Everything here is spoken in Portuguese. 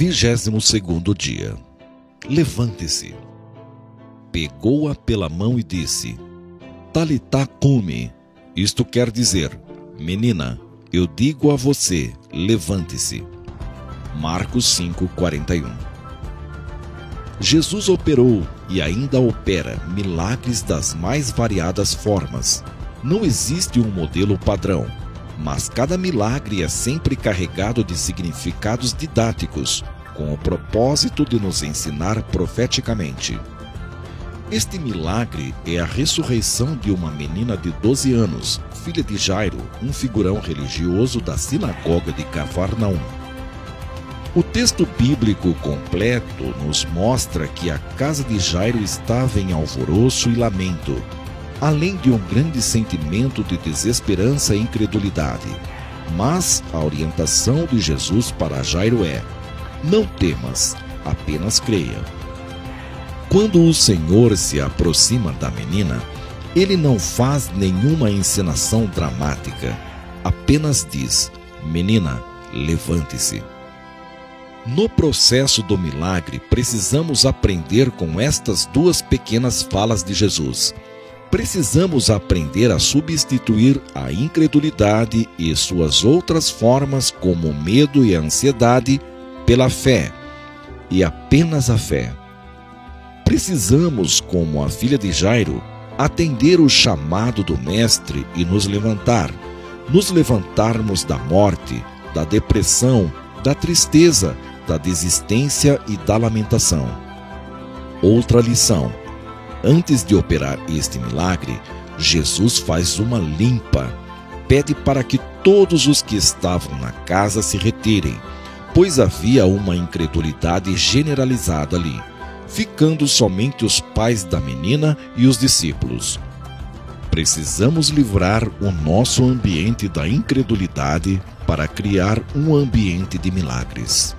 Vigésimo segundo dia. Levante-se. Pegou-a pela mão e disse: Talitá cume. Isto quer dizer, menina, eu digo a você, levante-se. Marcos 5:41. Jesus operou e ainda opera milagres das mais variadas formas. Não existe um modelo padrão, mas cada milagre é sempre carregado de significados didáticos, com o propósito de nos ensinar profeticamente. Este milagre é a ressurreição de uma menina de 12 anos, filha de Jairo, um figurão religioso da sinagoga de Cafarnaum. O texto bíblico completo nos mostra que a casa de Jairo estava em alvoroço e lamento, além de um grande sentimento de desesperança e incredulidade. Mas a orientação de Jesus para Jairo é: não temas, apenas creia. Quando o Senhor se aproxima da menina, ele não faz nenhuma encenação dramática, apenas diz: Menina, levante-se. No processo do milagre, precisamos aprender com estas duas pequenas falas de Jesus precisamos aprender a substituir a incredulidade e suas outras formas, como medo e ansiedade, pela fé, e apenas a fé. Precisamos, como a filha de Jairo, atender o chamado do Mestre e nos levantar, nos levantarmos da morte, da depressão, da tristeza, da desistência e da lamentação. Outra lição Antes de operar este milagre, Jesus faz uma limpa. Pede para que todos os que estavam na casa se retirem, pois havia uma incredulidade generalizada ali, ficando somente os pais da menina e os discípulos. Precisamos livrar o nosso ambiente da incredulidade para criar um ambiente de milagres.